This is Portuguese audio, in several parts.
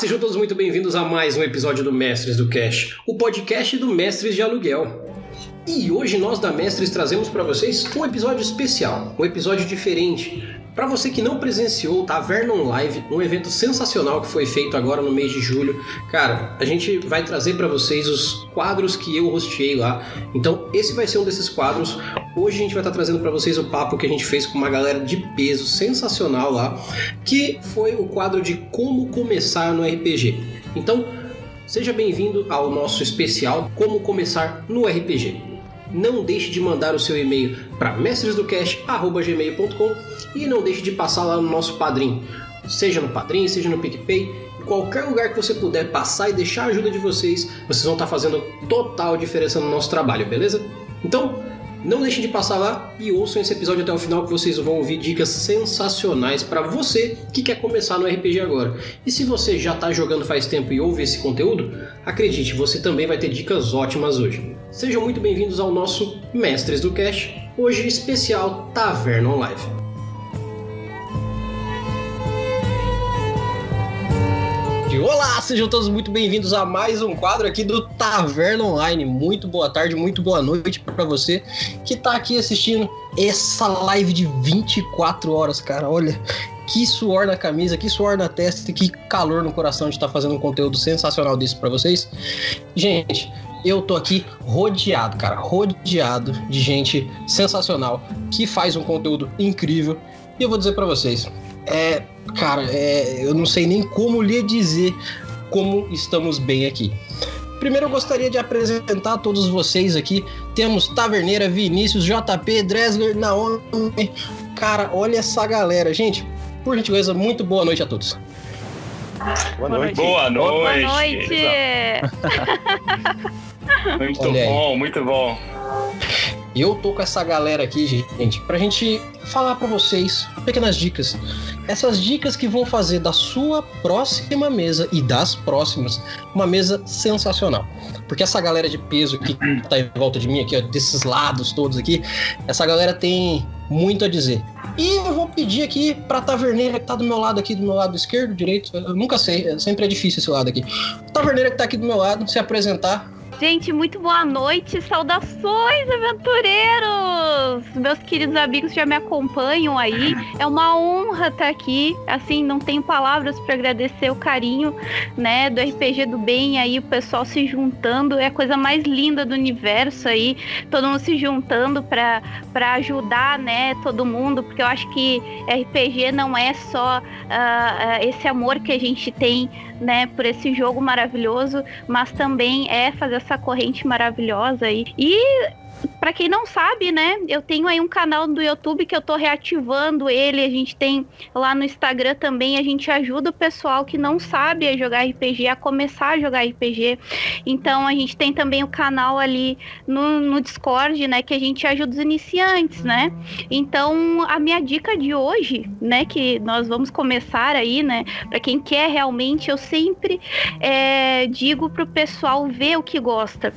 sejam todos muito bem-vindos a mais um episódio do Mestres do Cash, o podcast do Mestres de Aluguel. E hoje nós da Mestres trazemos para vocês um episódio especial, um episódio diferente. Para você que não presenciou o Taverna Live, um evento sensacional que foi feito agora no mês de julho, cara, a gente vai trazer para vocês os quadros que eu hosteei lá. Então, esse vai ser um desses quadros. Hoje a gente vai estar trazendo para vocês o papo que a gente fez com uma galera de peso sensacional lá, que foi o quadro de como começar no RPG. Então, seja bem-vindo ao nosso especial Como começar no RPG não deixe de mandar o seu e-mail para mestresdocast.gmail.com e não deixe de passar lá no nosso padrinho, seja no padrinho, seja no PicPay, qualquer lugar que você puder passar e deixar a ajuda de vocês, vocês vão estar fazendo total diferença no nosso trabalho, beleza? Então, não deixem de passar lá e ouçam esse episódio até o final que vocês vão ouvir dicas sensacionais para você que quer começar no RPG agora. E se você já está jogando faz tempo e ouve esse conteúdo, acredite, você também vai ter dicas ótimas hoje. Sejam muito bem-vindos ao nosso Mestres do Cash, hoje especial Taverna Live. Olá, sejam todos muito bem-vindos a mais um quadro aqui do Taverna Online. Muito boa tarde, muito boa noite para você que tá aqui assistindo essa live de 24 horas, cara. Olha, que suor na camisa, que suor na testa, que calor no coração de estar tá fazendo um conteúdo sensacional desse para vocês. Gente, eu tô aqui rodeado, cara, rodeado de gente sensacional que faz um conteúdo incrível. E eu vou dizer para vocês, é, cara, é, eu não sei nem como lhe dizer como estamos bem aqui. Primeiro eu gostaria de apresentar a todos vocês aqui. Temos Taverneira, Vinícius, JP, Dresler, Naomi. Cara, olha essa galera. Gente, por gentileza, muito boa noite a todos. Boa noite. Boa noite. Boa noite. muito olha bom, aí. muito bom. Eu tô com essa galera aqui, gente, pra gente falar para vocês pequenas dicas. Essas dicas que vão fazer da sua próxima mesa e das próximas uma mesa sensacional. Porque essa galera de peso que tá em volta de mim aqui, ó, desses lados todos aqui, essa galera tem muito a dizer. E eu vou pedir aqui pra taverneira que tá do meu lado aqui, do meu lado esquerdo, direito, eu nunca sei, sempre é difícil esse lado aqui. Taverneira que tá aqui do meu lado, se apresentar, Gente, muito boa noite, saudações, aventureiros! Meus queridos amigos já me acompanham aí. É uma honra estar aqui. Assim, não tenho palavras para agradecer o carinho, né, do RPG do bem aí, o pessoal se juntando. É a coisa mais linda do universo aí, todo mundo se juntando para ajudar, né, todo mundo, porque eu acho que RPG não é só uh, esse amor que a gente tem né, por esse jogo maravilhoso, mas também é fazer essa corrente maravilhosa aí. E para quem não sabe, né, eu tenho aí um canal do YouTube que eu tô reativando ele, a gente tem lá no Instagram também, a gente ajuda o pessoal que não sabe jogar RPG a começar a jogar RPG. Então a gente tem também o canal ali no, no Discord, né, que a gente ajuda os iniciantes, né? Então a minha dica de hoje, né, que nós vamos começar aí, né, para quem quer realmente, eu sempre é, digo pro pessoal ver o que gosta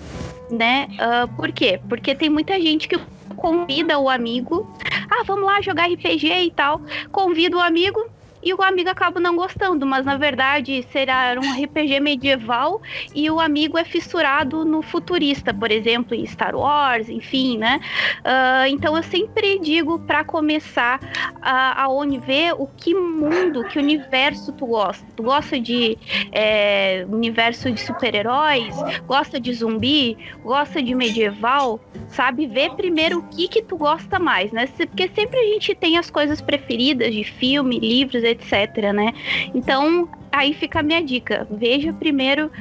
né? Uh, por quê? Porque tem muita gente que convida o amigo, ah, vamos lá jogar RPG e tal, convida o amigo, e o amigo acaba não gostando, mas na verdade será um RPG medieval e o amigo é fissurado no futurista, por exemplo, em Star Wars, enfim, né? Uh, então eu sempre digo para começar a, a ver o que mundo, que universo tu gosta. Tu gosta de é, universo de super-heróis? Gosta de zumbi? Gosta de medieval? Sabe? Ver primeiro o que que tu gosta mais, né? Porque sempre a gente tem as coisas preferidas de filme, livros, etc, né? Então, aí fica a minha dica. Veja primeiro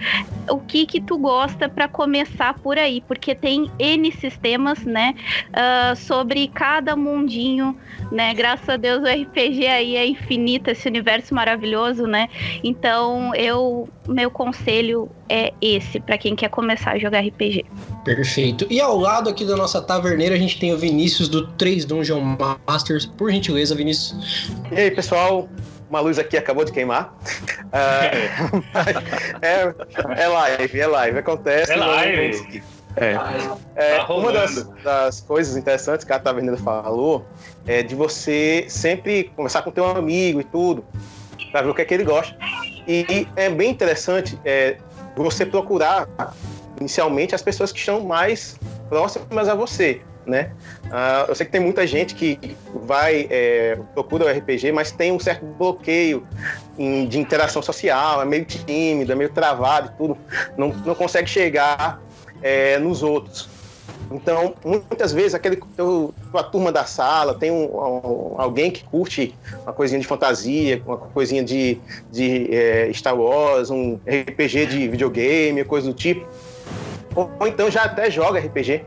o que que tu gosta para começar por aí, porque tem N sistemas, né, uh, sobre cada mundinho, né, graças a Deus o RPG aí é infinito, esse universo maravilhoso, né, então eu, meu conselho é esse, para quem quer começar a jogar RPG. Perfeito. E ao lado aqui da nossa taverneira, a gente tem o Vinícius do 3 Dungeon Masters. Por gentileza, Vinícius. E aí, pessoal? uma luz aqui acabou de queimar. Uh, é, é live, é live, acontece. É live. É. é tá uma das, das, coisas interessantes que a Taverneira falou é de você sempre conversar com teu amigo e tudo, pra ver o que é que ele gosta. E é bem interessante é, você procurar inicialmente as pessoas que estão mais próximas a você, né? Uh, eu sei que tem muita gente que vai é, procura o RPG, mas tem um certo bloqueio em, de interação social, é meio tímido, é meio travado tudo, não, não consegue chegar é, nos outros. Então, muitas vezes, aquele, a turma da sala tem um, um, alguém que curte uma coisinha de fantasia, uma coisinha de, de é, Star Wars, um RPG de videogame, coisa do tipo. Ou, ou então já até joga RPG.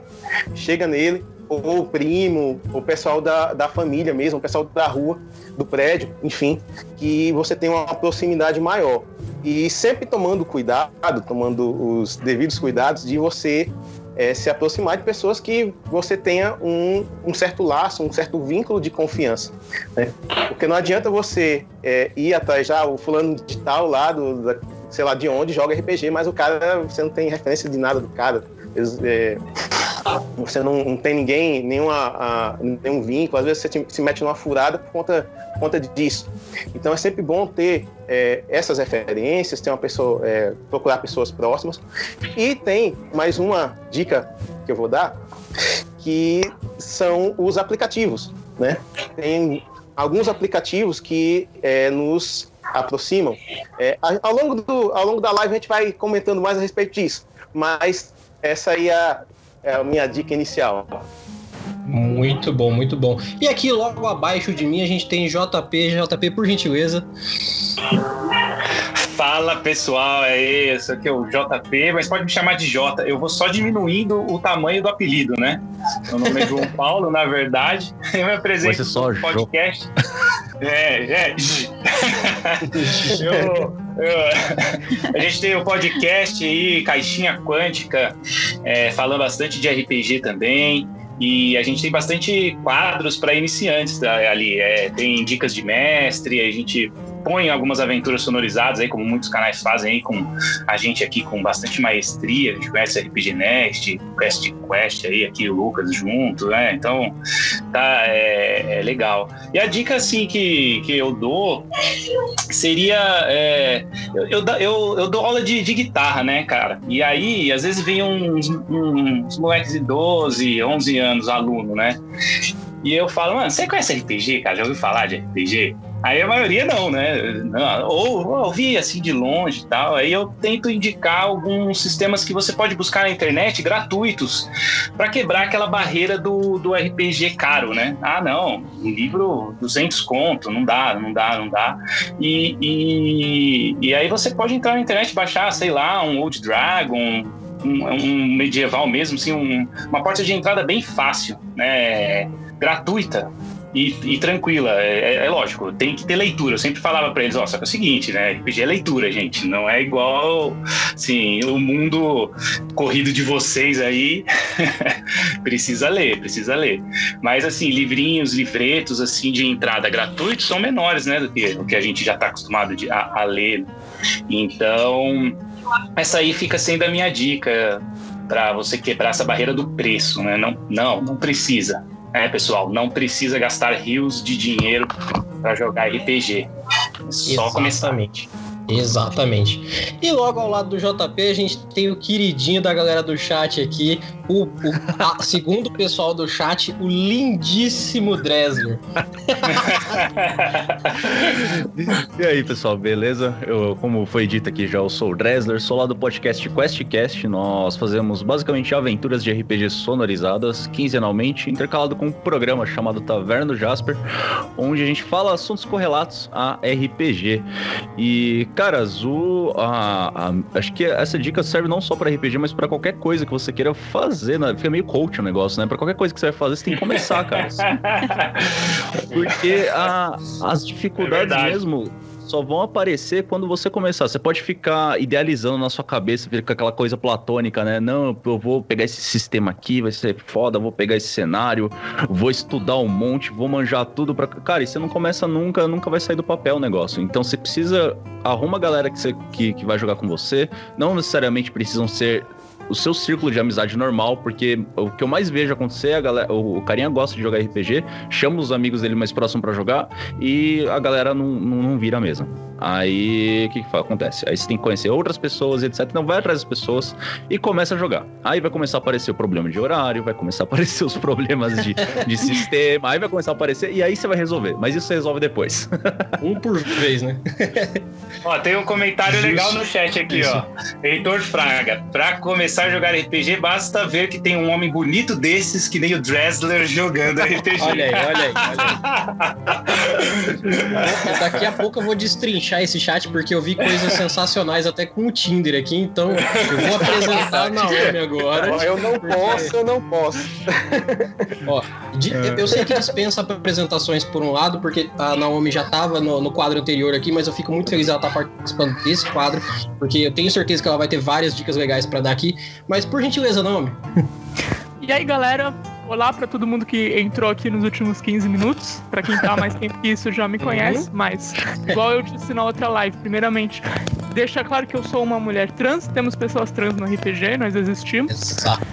Chega nele, ou o primo, o pessoal da, da família mesmo, o pessoal da rua, do prédio, enfim, que você tem uma proximidade maior. E sempre tomando cuidado, tomando os devidos cuidados de você é, se aproximar de pessoas que você tenha um, um, certo laço, um certo vínculo de confiança. Né? Porque não adianta você é, ir atrás já, o fulano de tal lá, do, sei lá de onde, joga RPG, mas o cara, você não tem referência de nada do cara. É, você não, não, tem ninguém, nenhuma, a, nenhum vínculo, às vezes você te, se mete numa furada por conta, por conta disso. Então é sempre bom ter é, essas referências, ter uma pessoa, é, procurar pessoas próximas. E tem mais uma dica que eu vou dar, que são os aplicativos, né? Tem alguns aplicativos que é, nos aproximam. É, ao, longo do, ao longo da live a gente vai comentando mais a respeito disso, mas essa aí é é a minha dica inicial. Muito bom, muito bom. E aqui logo abaixo de mim a gente tem JP, JP por gentileza. Fala pessoal, é isso aqui é o JP, mas pode me chamar de J. Eu vou só diminuindo o tamanho do apelido, né? Meu nome é João Paulo, na verdade. Eu me apresento no podcast. É, é. eu, eu, a gente tem o um podcast aí, Caixinha Quântica, é, falando bastante de RPG também. E a gente tem bastante quadros para iniciantes tá, ali. É, tem dicas de mestre, a gente propõe algumas aventuras sonorizadas aí, como muitos canais fazem aí com a gente aqui com bastante maestria. A gente conhece RPG Nest, Quest Quest aí, aqui o Lucas junto, né? Então, tá, é, é legal. E a dica, assim, que, que eu dou seria. É, eu, eu, eu, eu, dou aula de, de guitarra, né, cara? E aí, às vezes, vem uns, uns moleques de 12, 11 anos, aluno, né? E eu falo, mano, você conhece RPG, cara? Já ouviu falar de RPG? Aí a maioria não, né? Ou, ou ouvi assim de longe e tal. Aí eu tento indicar alguns sistemas que você pode buscar na internet gratuitos para quebrar aquela barreira do, do RPG caro, né? Ah, não, um livro 200 conto, não dá, não dá, não dá. E, e, e aí você pode entrar na internet baixar, sei lá, um Old Dragon, um, um, medieval mesmo, assim, um, uma porta de entrada bem fácil, né? Gratuita e, e tranquila. É, é, é, lógico, tem que ter leitura. Eu sempre falava para eles, ó, só que é o seguinte, né? RPG é leitura, gente. Não é igual, assim, o mundo corrido de vocês aí. precisa ler, precisa ler. Mas, assim, livrinhos, livretos, assim, de entrada gratuitos são menores, né? Do que o que a gente já está acostumado de, a, a ler. Então, essa aí fica sendo a minha dica para você quebrar essa barreira do preço, né? Não, não, não precisa. É, pessoal, não precisa gastar rios de dinheiro para jogar RPG. É só começar. Exatamente. E logo ao lado do JP, a gente tem o queridinho da galera do chat aqui, o, o a, segundo pessoal do chat, o lindíssimo Dresler. e aí, pessoal, beleza? Eu, como foi dito aqui já, eu sou o Dresler, sou lá do podcast QuestCast. Nós fazemos basicamente aventuras de RPG sonorizadas, quinzenalmente, intercalado com um programa chamado Taverna do Jasper, onde a gente fala assuntos correlatos a RPG. E Cara, Azul, a, a, acho que essa dica serve não só para RPG, mas para qualquer coisa que você queira fazer. Né? Fica meio coach o negócio, né? Para qualquer coisa que você vai fazer, você tem que começar, cara. Porque a, as dificuldades é mesmo só vão aparecer quando você começar. Você pode ficar idealizando na sua cabeça, fica aquela coisa platônica, né? Não, eu vou pegar esse sistema aqui, vai ser foda, vou pegar esse cenário, vou estudar um monte, vou manjar tudo para Cara, e você não começa nunca, nunca vai sair do papel o negócio. Então você precisa arruma a galera que, você, que, que vai jogar com você. Não necessariamente precisam ser o seu círculo de amizade normal, porque o que eu mais vejo acontecer, a galera, o, carinha gosta de jogar RPG, chama os amigos dele mais próximos para jogar e a galera não, não, não vira a mesa. Aí o que, que acontece? Aí você tem que conhecer outras pessoas, etc. Então vai atrás das pessoas e começa a jogar. Aí vai começar a aparecer o problema de horário, vai começar a aparecer os problemas de, de sistema, aí vai começar a aparecer e aí você vai resolver. Mas isso você resolve depois. um por vez, né? ó, tem um comentário Justo. legal no chat aqui, isso. ó. Heitor Fraga. Pra começar a jogar RPG, basta ver que tem um homem bonito desses que nem o Dressler jogando RPG. olha aí, olha aí, olha aí. Daqui a pouco eu vou destrinchar esse chat porque eu vi coisas sensacionais até com o Tinder aqui, então eu vou apresentar a Naomi agora. Eu não posso, eu não posso. Ó, de, eu sei que dispensa apresentações por um lado, porque a Naomi já estava no, no, quadro anterior aqui, mas eu fico muito feliz ela estar tá participando desse quadro, porque eu tenho certeza que ela vai ter várias dicas legais para dar aqui. Mas por gentileza, Naomi. E aí, galera, Olá para todo mundo que entrou aqui nos últimos 15 minutos. Para quem tá mais tempo que isso já me conhece, uhum. mas igual eu disse na outra live, primeiramente, deixa claro que eu sou uma mulher trans, temos pessoas trans no RPG, nós existimos. Exato.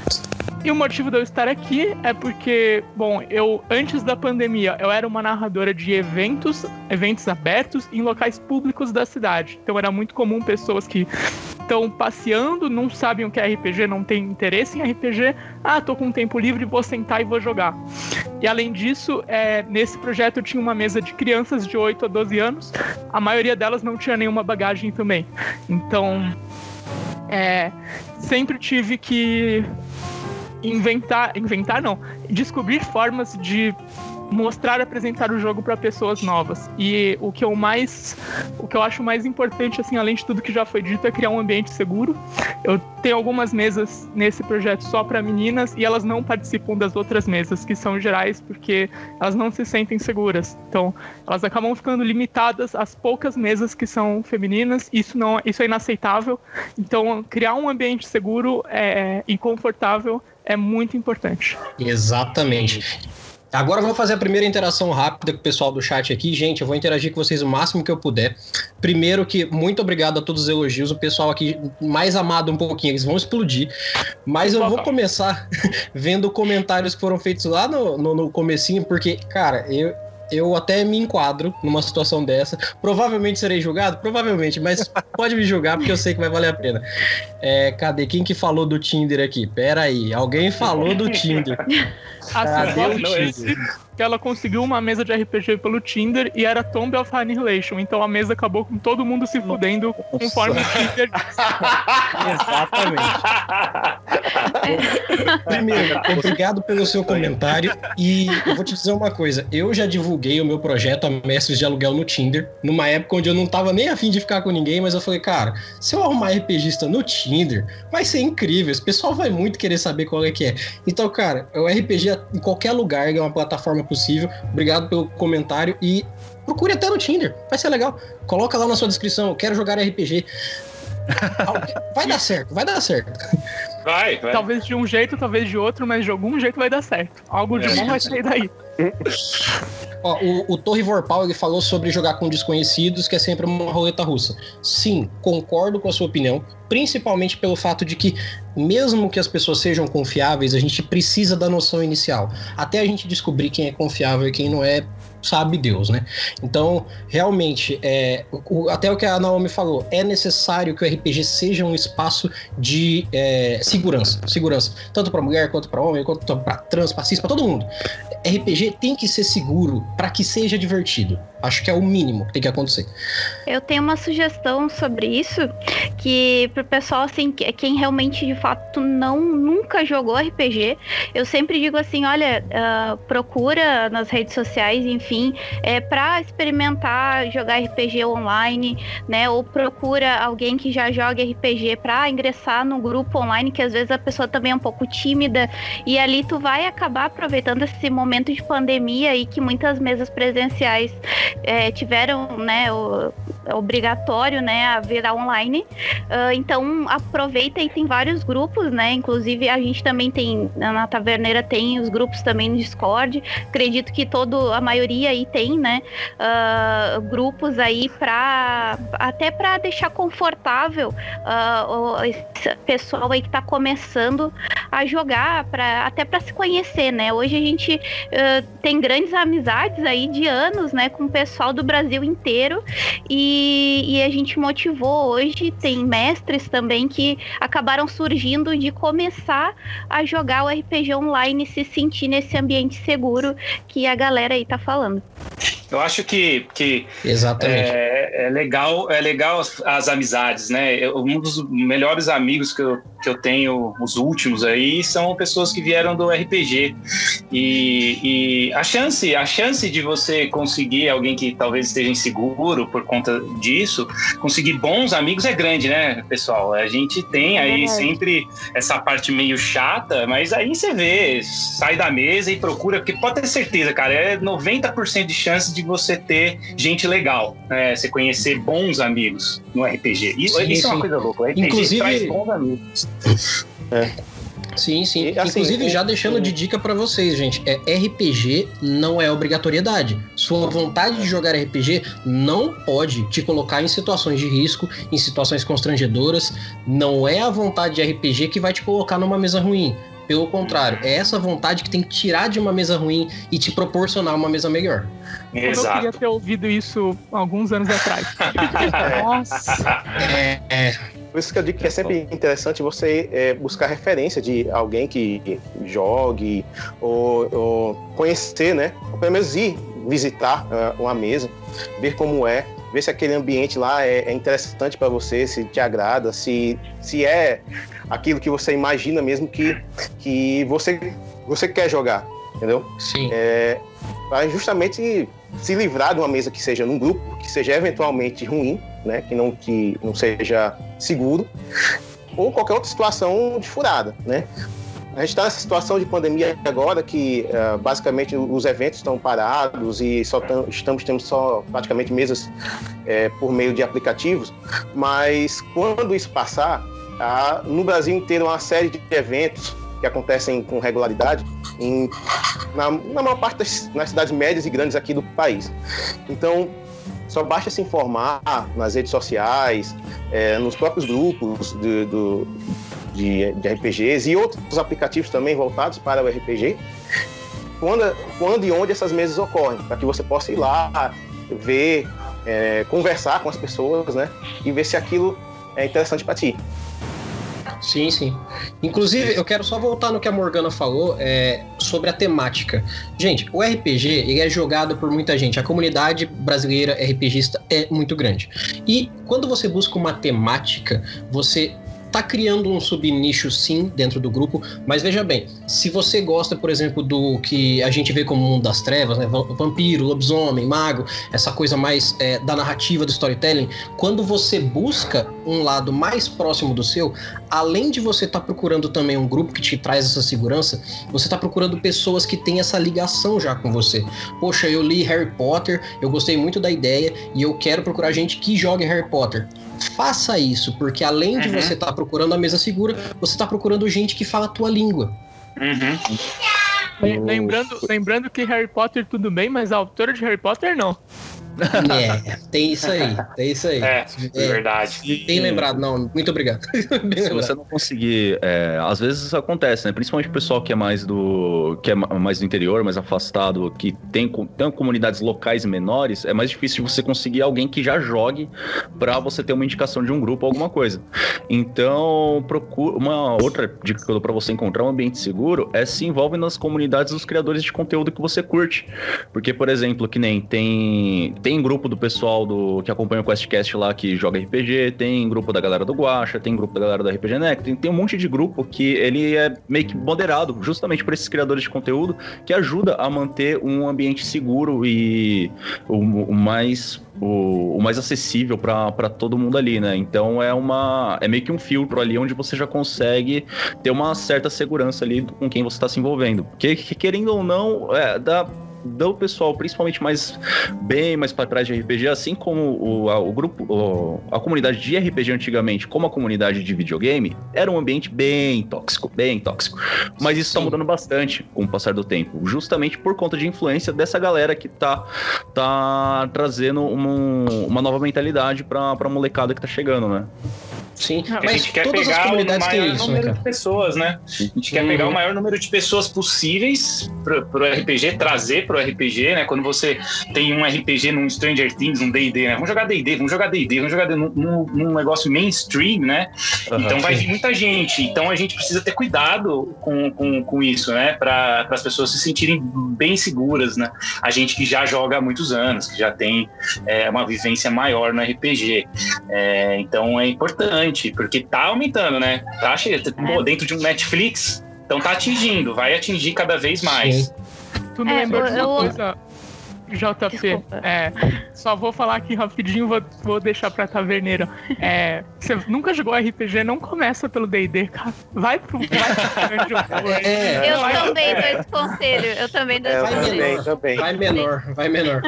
E o motivo de eu estar aqui é porque, bom, eu antes da pandemia eu era uma narradora de eventos, eventos abertos em locais públicos da cidade. Então era muito comum pessoas que estão passeando, não sabem o que é RPG, não têm interesse em RPG. Ah, tô com tempo livre, vou sentar e vou jogar. E além disso, é, nesse projeto eu tinha uma mesa de crianças de 8 a 12 anos. A maioria delas não tinha nenhuma bagagem também. Então, é, sempre tive que inventar, inventar não, descobrir formas de mostrar apresentar o jogo para pessoas novas. E o que eu mais, o que eu acho mais importante, assim, além de tudo que já foi dito, é criar um ambiente seguro. Eu tenho algumas mesas nesse projeto só para meninas e elas não participam das outras mesas que são gerais porque elas não se sentem seguras. Então, elas acabam ficando limitadas às poucas mesas que são femininas. Isso não, isso é inaceitável. Então, criar um ambiente seguro é, e confortável é muito importante. Exatamente. Agora vamos fazer a primeira interação rápida com o pessoal do chat aqui. Gente, eu vou interagir com vocês o máximo que eu puder. Primeiro que muito obrigado a todos os elogios. O pessoal aqui mais amado um pouquinho, eles vão explodir. Mas eu vou começar vendo comentários que foram feitos lá no, no, no comecinho, porque, cara, eu, eu até me enquadro numa situação dessa. Provavelmente serei julgado? Provavelmente, mas pode me julgar porque eu sei que vai valer a pena. É, cadê? Quem que falou do Tinder aqui? Pera aí, alguém falou do Tinder. Cadê o Tinder? Que ela conseguiu uma mesa de RPG pelo Tinder e era Tomb of Annihilation. Então a mesa acabou com todo mundo se fudendo conforme o Tinder Exatamente. Primeiro, obrigado pelo seu comentário. E eu vou te dizer uma coisa: eu já divulguei o meu projeto a mestres de aluguel no Tinder, numa época onde eu não tava nem afim de ficar com ninguém, mas eu falei, cara, se eu arrumar RPGista no Tinder, vai ser incrível. Esse pessoal vai muito querer saber qual é que é. Então, cara, o RPG em qualquer lugar é uma plataforma possível. Obrigado pelo comentário e procure até no Tinder. Vai ser legal. Coloca lá na sua descrição, quero jogar RPG. Vai dar certo, vai dar certo. Vai, vai. Talvez de um jeito, talvez de outro, mas de algum jeito vai dar certo. Algo de é. bom vai sair daí. Ó, o, o, Torre Vorpal ele falou sobre jogar com desconhecidos, que é sempre uma roleta russa. Sim, concordo com a sua opinião, principalmente pelo fato de que, mesmo que as pessoas sejam confiáveis, a gente precisa da noção inicial. Até a gente descobrir quem é confiável e quem não é, sabe Deus, né? Então, realmente, é, o, até o que a Naomi falou, é necessário que o RPG seja um espaço de é, segurança, segurança, tanto para mulher quanto para homem, quanto para trans, para cis, para todo mundo. RPG tem que ser seguro para que seja divertido. Acho que é o mínimo que tem que acontecer. Eu tenho uma sugestão sobre isso, que pro pessoal assim, quem realmente de fato não nunca jogou RPG, eu sempre digo assim, olha, uh, procura nas redes sociais, enfim, é para experimentar jogar RPG online, né? Ou procura alguém que já joga RPG para ingressar no grupo online, que às vezes a pessoa também é um pouco tímida e ali tu vai acabar aproveitando esse momento momento de pandemia aí que muitas mesas presenciais é, tiveram, né, o, obrigatório, né, a virar online. Uh, então aproveita e tem vários grupos, né? Inclusive a gente também tem na Taverneira tem os grupos também no Discord. Acredito que todo a maioria aí tem, né? Uh, grupos aí para até para deixar confortável uh, esse pessoal aí que está começando a jogar, para até para se conhecer, né? Hoje a gente tem grandes amizades aí de anos, né, com o pessoal do Brasil inteiro e, e a gente motivou hoje tem mestres também que acabaram surgindo de começar a jogar o RPG online e se sentir nesse ambiente seguro que a galera aí tá falando. Eu acho que, que Exatamente. É, é legal, é legal as, as, amizades, né? Eu, um dos melhores amigos que eu, que eu tenho, os últimos aí, são pessoas que vieram do RPG. E, e a chance, a chance de você conseguir alguém que talvez esteja inseguro por conta disso, conseguir bons amigos é grande, né, pessoal? A gente tem aí é sempre essa parte meio chata, mas aí você vê, sai da mesa e procura, porque pode ter certeza, cara, é 90% de chance de de você ter gente legal, né? Você conhecer bons amigos no RPG. Isso, sim, isso sim. é uma coisa louca. O RPG Inclusive, traz bons amigos. É. Sim, sim. E, assim, Inclusive, já deixando de dica para vocês, gente, é RPG não é obrigatoriedade. Sua vontade de jogar RPG não pode te colocar em situações de risco, em situações constrangedoras. Não é a vontade de RPG que vai te colocar numa mesa ruim. Pelo contrário, é essa vontade que tem que tirar de uma mesa ruim e te proporcionar uma mesa melhor. Exato. Eu queria ter ouvido isso alguns anos atrás. Nossa. É, é. Por isso que eu digo que é sempre interessante você é, buscar referência de alguém que jogue ou, ou conhecer, né? Ou pelo menos ir visitar uh, uma mesa, ver como é, ver se aquele ambiente lá é, é interessante para você, se te agrada, se, se é aquilo que você imagina mesmo que, que você, você quer jogar, entendeu? Sim. É, para justamente se livrar de uma mesa que seja num grupo, que seja eventualmente ruim, né? Que não, que não seja seguro, ou qualquer outra situação de furada, né? A gente está nessa situação de pandemia agora que uh, basicamente os eventos estão parados e só tam, estamos tendo só praticamente mesas é, por meio de aplicativos, mas quando isso passar, Há, no Brasil inteiro, uma série de eventos que acontecem com regularidade em, na, na maior parte das nas cidades médias e grandes aqui do país. Então, só basta se informar nas redes sociais, é, nos próprios grupos do, de, de, RPGs e outros aplicativos também voltados para o RPG, quando, quando e onde essas mesas ocorrem, para que você possa ir lá, ver, é, conversar com as pessoas, né, e ver se aquilo é interessante para ti. Sim, sim. Inclusive, eu quero só voltar no que a Morgana falou é, sobre a temática. Gente, o RPG ele é jogado por muita gente. A comunidade brasileira RPGista é muito grande. E quando você busca uma temática, você tá criando um subnicho sim dentro do grupo, mas veja bem, se você gosta, por exemplo, do que a gente vê como mundo das trevas, né, vampiro, lobisomem, mago, essa coisa mais é, da narrativa do storytelling, quando você busca um lado mais próximo do seu, além de você estar tá procurando também um grupo que te traz essa segurança, você está procurando pessoas que têm essa ligação já com você. Poxa, eu li Harry Potter, eu gostei muito da ideia e eu quero procurar gente que jogue Harry Potter faça isso, porque além de uhum. você estar tá procurando a mesa segura, você está procurando gente que fala a tua língua. Uhum. Lembrando, lembrando que Harry Potter tudo bem, mas a autora de Harry Potter não. É, tem isso aí, tem isso aí. É, é verdade. Bem lembrado, não, muito obrigado. Se você não conseguir, é, às vezes isso acontece, né? Principalmente o pessoal que é mais do que é mais do interior, mais afastado, que tem, tem comunidades locais menores, é mais difícil de você conseguir alguém que já jogue para você ter uma indicação de um grupo ou alguma coisa. Então, procura uma outra dica que eu dou para você encontrar um ambiente seguro é se envolve nas comunidades dos criadores de conteúdo que você curte. Porque, por exemplo, que nem tem tem grupo do pessoal do que acompanha o QuestCast lá que joga RPG, tem grupo da galera do Guacha, tem grupo da galera do RPG Neck, tem, tem um monte de grupo que ele é meio que moderado, justamente por esses criadores de conteúdo, que ajuda a manter um ambiente seguro e o, o mais o, o, mais acessível para todo mundo ali, né? Então é uma é meio que um filtro ali onde você já consegue ter uma certa segurança ali com quem você está se envolvendo. Porque querendo ou não, é, dá do pessoal, principalmente mais bem mais para trás de RPG, assim como o, a, o grupo, o, a comunidade de RPG antigamente, como a comunidade de videogame, era um ambiente bem tóxico, bem tóxico. Mas isso está mudando bastante com o passar do tempo, justamente por conta de influência dessa galera que tá, tá trazendo uma, uma nova mentalidade para a molecada que tá chegando, né? Sim, a mas gente quer pegar o maior isso, número né, de pessoas, né? A gente quer pegar o uhum. maior número de pessoas possíveis pro, pro RPG, trazer pro RPG, né? Quando você tem um RPG num Stranger Things, um D&D, né? Vamos jogar D&D, vamos jogar D&D, vamos jogar num, num, negócio mainstream, né? Uhum, então vai vir muita gente. Então a gente precisa ter cuidado com, com, com isso, né? Para as pessoas se sentirem bem seguras, né? A gente que já joga há muitos anos, que já tem é, uma vivência maior no RPG. É, então é importante importante, porque tá aumentando, né? Tá cheio, é. dentro de um Netflix, então tá atingindo, vai atingir cada vez mais. Sim. Tu me é, lembra eu... coisa JP, é, só vou falar aqui rapidinho, vou, vou deixar pra taverneiro. É, você nunca jogou RPG, não começa pelo D&D, cara. Vai pro... Vai pro é, eu vai, também dou esse conselho, eu também dou esse conselho. Também, Vai menor, vai menor.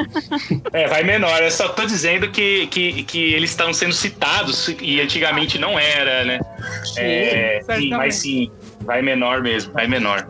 É, vai menor, eu só tô dizendo que, que, que eles estão sendo citados e antigamente não era, né? Sim, é, sim mas sim. Vai menor mesmo, vai menor.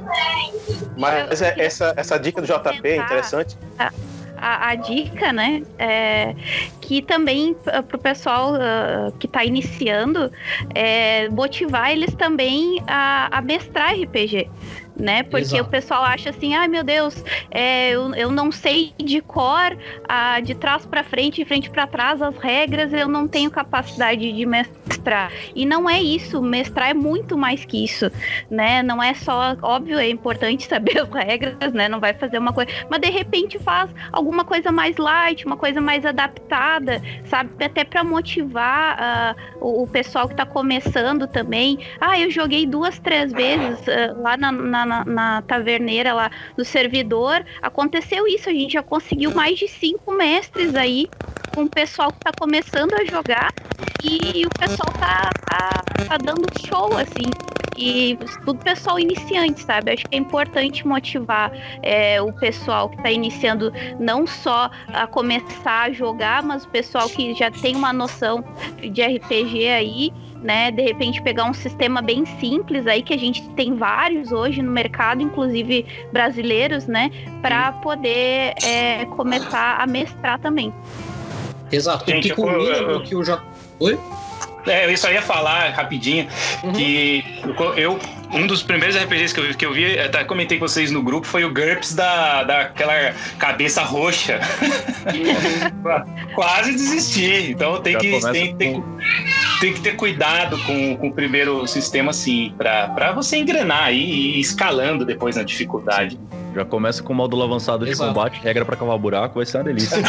Mas essa, essa dica do JP é interessante. Ah a, a dica, né? É, que também uh, para o pessoal uh, que está iniciando, é, motivar eles também a, a mestrar RPG né? Porque Exato. o pessoal acha assim, ai ah, meu Deus, é, eu, eu não sei de cor, ah, de trás para frente, de frente para trás, as regras, eu não tenho capacidade de mestrar. E não é isso, mestrar é muito mais que isso, né? Não é só, óbvio, é importante saber as regras, né? Não vai fazer uma coisa, mas de repente faz alguma coisa mais light, uma coisa mais adaptada, sabe? Até para motivar uh, o, o, pessoal que tá começando também. Ah, eu joguei duas, três vezes uh, lá na, na na, na, taverneira lá do servidor, aconteceu isso. A gente já conseguiu mais de cinco mestres aí com o pessoal que tá começando a jogar e o pessoal tá, tá, tá dando show, assim. E tudo pessoal iniciante, sabe? Acho que é importante motivar é, o pessoal que está iniciando não só a começar a jogar, mas o pessoal que já tem uma noção de RPG aí né? De repente pegar um sistema bem simples aí que a gente tem vários hoje no mercado, inclusive brasileiros, né? Para poder é, começar a mestrar também. Exato. Gente, que culmina no que o J. Oi? É, eu só ia falar rapidinho uhum. que eu, um dos primeiros RPGs que eu, que eu vi, até comentei com vocês no grupo, foi o GURPS da, daquela cabeça roxa. Quase desisti. Então tem que, tem, tem, tem, que ter cuidado com, com o primeiro sistema, assim, para você engrenar aí e ir escalando depois na dificuldade. Já começa com o módulo avançado de Exato. combate, regra para cavar buraco, vai ser uma delícia.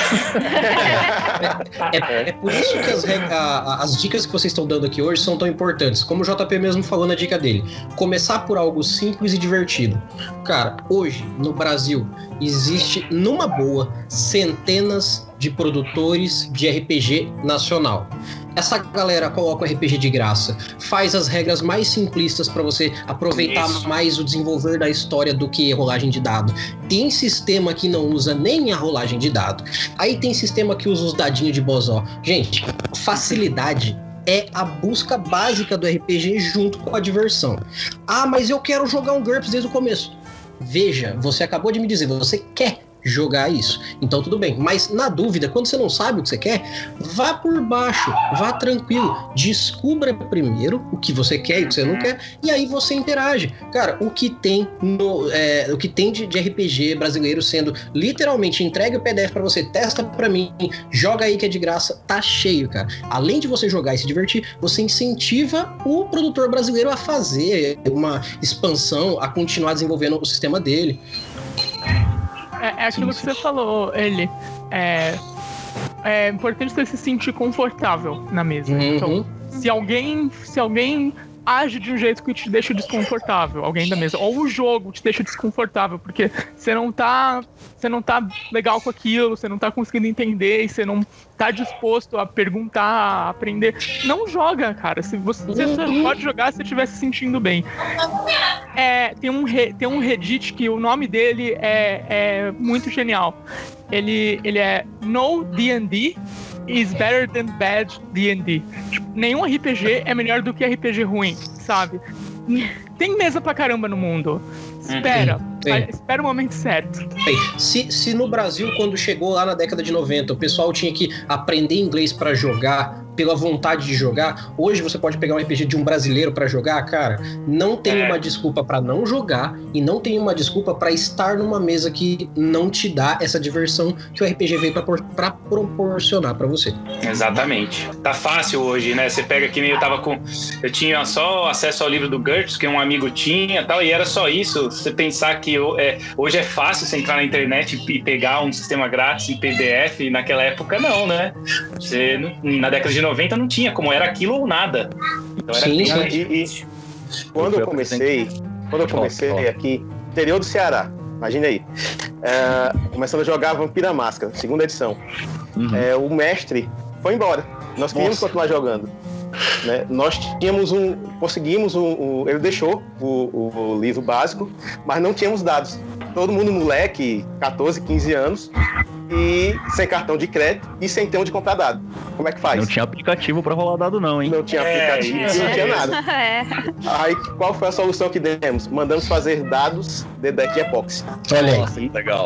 é, é, é, por isso que as, a, as, dicas que vocês estão dando aqui hoje são tão importantes. Como o JP mesmo falou na dica dele, começar por algo simples e divertido. Cara, hoje no Brasil existe numa boa centenas de produtores de RPG nacional. Essa galera coloca o RPG de graça, faz as regras mais simplistas para você aproveitar Isso. mais o desenvolver da história do que rolagem de dado. Tem sistema que não usa nem a rolagem de dado. Aí tem sistema que usa os dadinhos de bozó. Gente, facilidade é a busca básica do RPG junto com a diversão. Ah, mas eu quero jogar um GURPS desde o começo. Veja, você acabou de me dizer, você quer jogar isso. Então tudo bem. Mas na dúvida, quando você não sabe o que você quer, vá por baixo, vá tranquilo, descubra primeiro o que você quer e o que você não quer, e aí você interage. Cara, o que tem no, é, o que tem de, de, RPG brasileiro sendo literalmente entregue o PDF para você, testa para mim, joga aí que é de graça, tá cheio, cara. Além de você jogar e se divertir, você incentiva o produtor brasileiro a fazer uma expansão, a continuar desenvolvendo o sistema dele. É, é aquilo que você falou, ele. É, é importante você se sentir confortável na mesa. Uhum. Então, se alguém, se alguém age de um jeito que te deixa desconfortável, alguém da mesa, ou o jogo te deixa desconfortável, porque você não tá, você não tá legal com aquilo, você não tá conseguindo entender e você não tá disposto a perguntar, a aprender, não joga, cara. Se você, você só pode jogar se estiver se sentindo bem. É, tem um re- tem um Reddit que o nome dele é, é muito genial. Ele ele é No D&D is better than bad D&D. Tipo, nenhum RPG é melhor do que RPG ruim, sabe? Tem mesa pra caramba no mundo. Espera, Tem. Espera o momento certo. Se, se no Brasil, quando chegou lá na década de 90, o pessoal tinha que aprender inglês pra jogar, pela vontade de jogar, hoje você pode pegar um RPG de um brasileiro pra jogar, cara, não tem É. uma desculpa pra não jogar e não tem uma desculpa pra estar numa mesa que não te dá essa diversão que o RPG veio pra proporcionar pra você. Exatamente. Tá fácil hoje, né? Você pega que nem eu tava com. Eu tinha só acesso ao livro do Gertz, que um amigo tinha tal, e era só isso. Você pensar que eu- é, hoje é fácil você entrar na internet e pegar um sistema grátis em PDF, e naquela época não, né? Você, na década de 90 não tinha, como era aquilo ou nada. Então era Sim, sim. E- e- difícil. Quando eu comecei, quando eu comecei aqui, interior do Ceará, imagine aí, é, começando a jogar Vampira Máscara, segunda edição. Uhum. É, o mestre foi embora. Nós queríamos Nossa. continuar jogando. Né? Nós tínhamos um. Conseguimos um. um- ele deixou o, o- o livro básico, mas não tínhamos dados. Todo mundo moleque, 14, 15 anos, e sem cartão de crédito e sem ter onde comprar dado. Como é que faz? Não tinha aplicativo pra rolar dado, não, hein? Não tinha É, aplicativo, isso não tinha mesmo. nada. é. Aí qual foi a solução que demos? Mandamos fazer dados de deck de epóxi. Olha aí. Nossa, legal.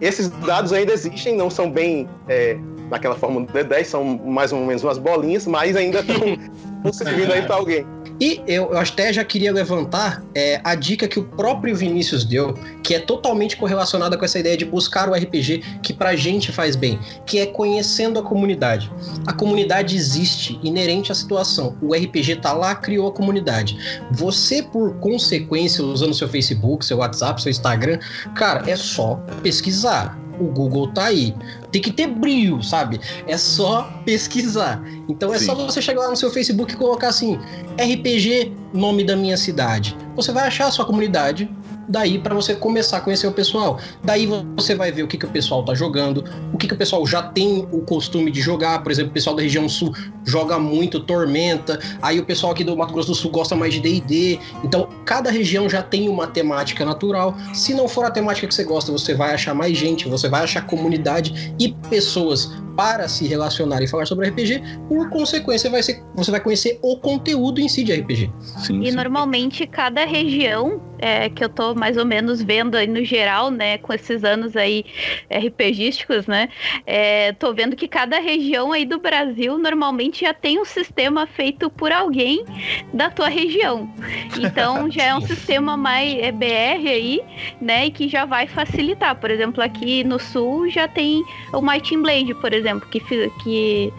Esses dados ainda existem, não são bem é, naquela forma do D10, são mais ou menos umas bolinhas, mas ainda estão servindo aí para alguém. E eu, eu até já queria levantar é, a dica que o próprio Vinícius deu, que é totalmente correlacionada com essa ideia de buscar o RPG que pra gente faz bem, que é conhecendo a comunidade. A comunidade existe, inerente à situação. O RPG tá lá, criou a comunidade. Você, por consequência, usando seu Facebook, seu WhatsApp, seu Instagram, cara, é só pesquisar. O Google tá aí. Tem que ter brilho, sabe? É só pesquisar. Então é Sim. só você chegar lá no seu Facebook e colocar assim: RPG, nome da minha cidade. Você vai achar a sua comunidade. Daí para você começar a conhecer o pessoal. Daí você vai ver o que, que o pessoal tá jogando, o que, que o pessoal já tem o costume de jogar. Por exemplo, o pessoal da região sul joga muito Tormenta. Aí o pessoal aqui do Mato Grosso do Sul gosta mais de D&D. Então, cada região já tem uma temática natural. Se não for a temática que você gosta, você vai achar mais gente, você vai achar comunidade e pessoas para se relacionar e falar sobre RPG. Por consequência, vai ser, você vai conhecer o conteúdo em si de RPG. Sim, E sim. normalmente cada região é, que eu tô mais ou menos vendo aí no geral, né, com esses anos aí RPGísticos, né, é, tô vendo que cada região aí do Brasil normalmente já tem um sistema feito por alguém da tua região. Então já é um sistema mais é, BR aí, né, e que já vai facilitar. Por exemplo, aqui no sul já tem o Might and Blade, por exemplo, que, fi- que,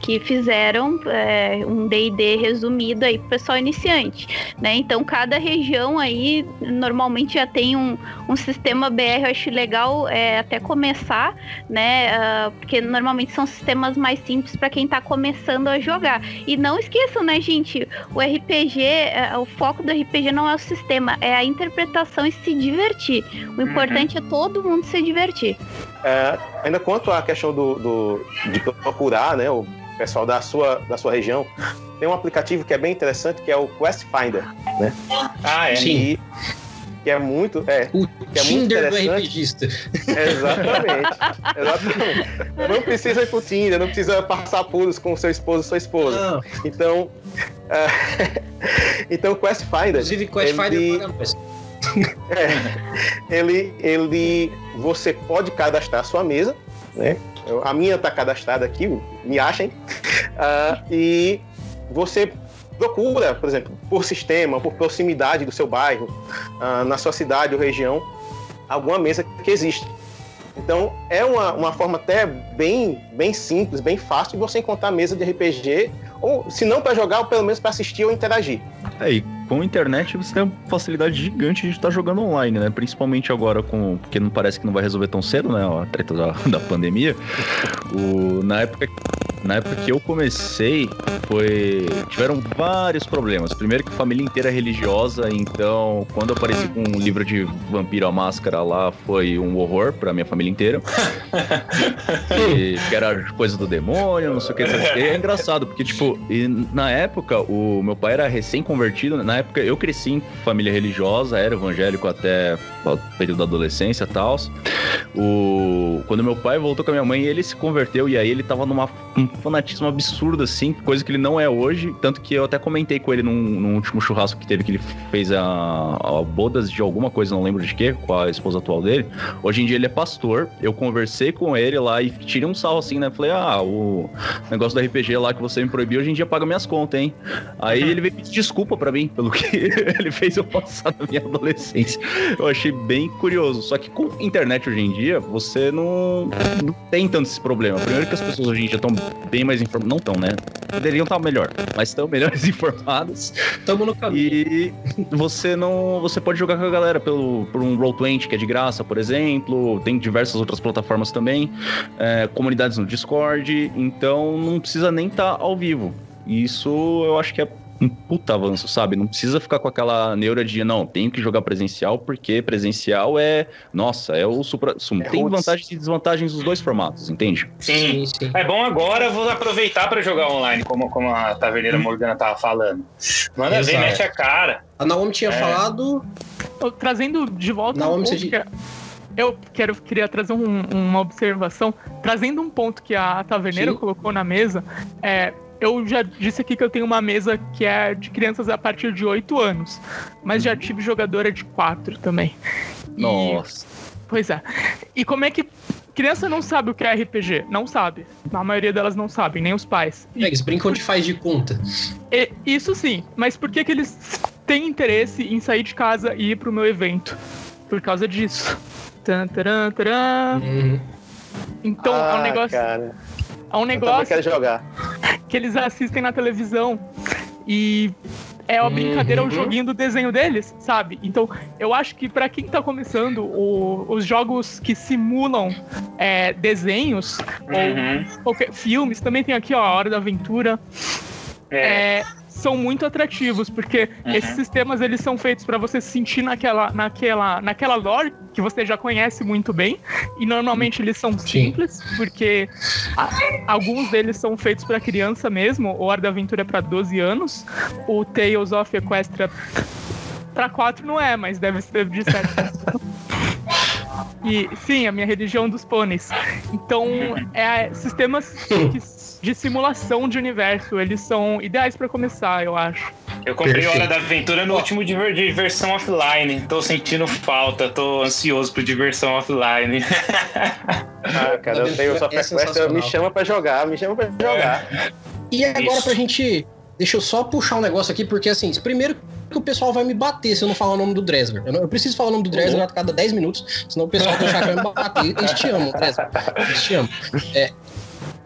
que fizeram é, um D&D resumido aí pro pessoal iniciante né? Então cada região aí normalmente já tem um, um sistema BR, eu acho legal é, até começar, né? ah, porque normalmente são sistemas mais simples para quem tá começando a jogar. E não esqueçam, né, gente? O RPG, é, o foco do RPG não é o sistema, é a interpretação e se divertir. O importante é todo mundo se divertir. É, ainda quanto à questão do, do- de procurar, né, o pessoal da sua, da sua região, tem um aplicativo que é bem interessante, que é o Quest Finder, Ah, é. Sim. e, que é muito, é, O Que é muito Tinder do interessante. RPGista. exatamente, exatamente. Não precisa ir pro Tinder, não precisa passar apuros com seu esposo ou sua esposa. Não, Então, é, então o Quest Finder, inclusive, Quest Finder Ele- paga nós. é, ele, ele, você pode cadastrar a sua mesa, né? A minha está cadastrada aqui, me achem. Ah, e você procura, por exemplo, por sistema, por proximidade do seu bairro, ah, na sua cidade ou região, alguma mesa que existe. Então, é uma, uma forma até bem, bem simples, bem fácil de você encontrar mesa de RPG ou se não para jogar, ou pelo menos para assistir ou interagir. É, e com a internet você tem uma facilidade gigante de estar jogando online, né? Principalmente agora com. Porque não parece que não vai resolver tão cedo, né? A treta da, da pandemia. O, na época na época que eu comecei, foi. Tiveram vários problemas. Primeiro que a família inteira é religiosa, então quando eu apareci com um livro de Vampiro à Máscara lá, foi um horror pra minha família inteira. e, que era coisa do demônio, não sei o que. É engraçado, porque, tipo, na época, o meu pai era recém-convertido. Na época, eu cresci em família religiosa, era evangélico até período da adolescência e tal. O... Quando meu pai voltou com a minha mãe, ele se converteu e aí ele tava numa um fanatismo absurdo, assim, coisa que ele não é hoje. Tanto que eu até comentei com ele num, num último churrasco que teve, que ele fez a, a, bodas de alguma coisa, não lembro de quê, com a esposa atual dele. Hoje em dia ele é pastor. Eu conversei com ele lá e tirei um sal assim, né? Falei, ah, o negócio do RPG lá que você me proibiu, hoje em dia paga minhas contas, hein? Aí ele veio pedir desculpa para mim pelo que ele fez eu passar na minha adolescência. Eu achei bem curioso. Só que com internet hoje em dia, você não, não tem tanto esse problema. Primeiro que as pessoas hoje em dia estão bem mais informadas. Não estão, né? Poderiam estar melhor, mas estão melhores informadas. Estamos no caminho. E você não. Você pode jogar com a galera pelo, por um Roll20, que é de graça, por exemplo. Tem diversas outras plataformas também. É, comunidades no Discord. Então não precisa nem estar tá ao vivo. Isso eu acho que é um puta avanço, sabe? Não precisa ficar com aquela neura de não, tenho que jogar presencial porque presencial é, nossa, é o supra sumo. É Tem vantagens e desvantagens dos dois formatos, entende? Sim, sim, sim. É bom agora, vou aproveitar para jogar online, como, como a Taverneira Morgana tava falando. Manda Exato. ver, mete a cara. A Naomi tinha é. falado. Trazendo de volta. Naomi, um eu quero, queria trazer um, uma observação, trazendo um ponto que a Taverneira Sim. colocou na mesa. É, eu já disse aqui que eu tenho uma mesa que é de crianças a partir de 8 anos, mas já tive jogadora de 4 também. Nossa. E, pois é. E como é que criança não sabe o que é RPG? Não sabe. A maioria delas não sabem, nem os pais. É, eles brincam de faz de conta. E, isso sim, mas por que, que eles têm interesse em sair de casa e ir pro meu evento? Por causa disso. Tan, taran, taran. Uhum. Então ah, é um ah, negócio. Cara. É um negócio. Jogar. Que eles assistem na televisão. E é uma brincadeira uhum. o joguinho do desenho deles, sabe? Então, eu acho que para quem tá começando, o, os jogos que simulam é, desenhos uhum. ou qualquer, filmes, também tem aqui, ó, a Hora da Aventura. É. é são muito atrativos, porque uhum. esses sistemas eles são feitos para você se sentir naquela, naquela, naquela lore que você já conhece muito bem, e normalmente eles são simples, Sim. porque a, alguns deles são feitos para criança mesmo, o Hora da Aventura é para 12 anos, o Tales of Equestria para 4 não é, mas deve ser de 7 E sim, a minha religião dos pôneis. Então, é sistemas que de simulação de universo. Eles são ideais para começar, eu acho. Eu comprei Perfeito. Hora da Aventura no último de diversão offline. Tô sentindo falta, tô ansioso por diversão offline. ah, cara, eu tenho só é me chama para jogar, me chama para jogar. É. E agora Isso. pra gente. Deixa eu só puxar um negócio aqui, porque assim, primeiro que o pessoal vai me bater se eu não falar o nome do Dresler. Eu, não, eu preciso falar o nome do Dresler a cada 10 minutos, senão o pessoal vai me bater. Eles te amam, Dresler. Eles te amam. É,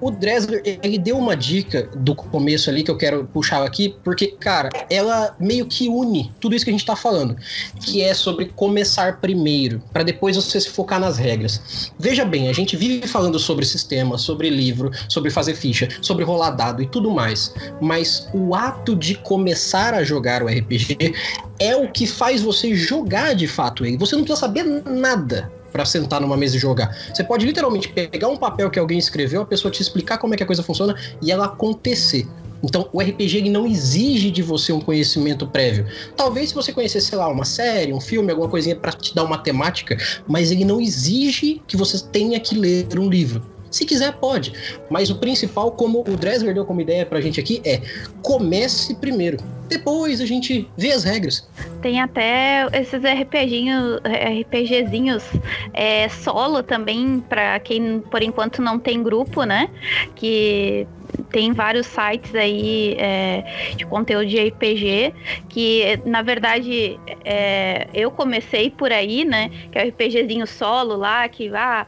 o Dresler, ele deu uma dica do começo ali que eu quero puxar aqui, porque, cara, ela meio que une tudo isso que a gente tá falando, que é sobre começar primeiro, para depois você se focar nas regras. Veja bem, a gente vive falando sobre sistema, sobre livro, sobre fazer ficha, sobre rolar dado e tudo mais, mas o ato de começar a jogar o RPG é o que faz você jogar de fato ele. Você não precisa saber nada para sentar numa mesa e jogar. Você pode literalmente pegar um papel que alguém escreveu, a pessoa te explicar como é que a coisa funciona e ela acontecer. Então, o RPG não exige de você um conhecimento prévio. Talvez se você conhecesse, sei lá, uma série, um filme, alguma coisinha para te dar uma temática, mas ele não exige que você tenha que ler um livro. Se quiser, pode. Mas o principal, como o Dresler deu como ideia pra gente aqui, é comece primeiro. Depois a gente vê as regras. Tem até esses RPGinhos, RPGzinhos é, solo também, para quem por enquanto não tem grupo, né? Que tem vários sites aí é, de conteúdo de RPG que, na verdade, é, eu comecei por aí, né? Que é o RPGzinho solo lá, que ah,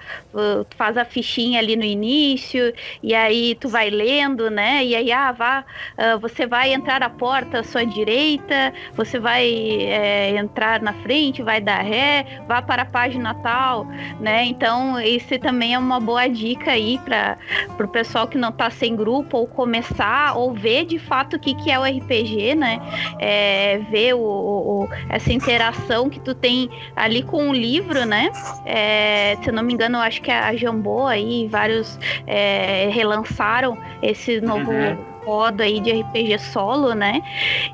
faz a fichinha ali no início, e aí tu vai lendo, né? E aí, ah, vá, uh, você vai entrar na porta à sua direita, você vai é, entrar na frente, vai dar ré, vá para a página tal, né? Então, esse também é uma boa dica aí para o pessoal que não está sem grupo ou começar ou ver de fato o que, que é o RPG, né? É, ver o, o, essa interação que tu tem ali com o livro, né? É, se eu não me engano, eu acho que a Jambô aí, vários é, relançaram esse novo. Uhum modo aí de RPG solo, né?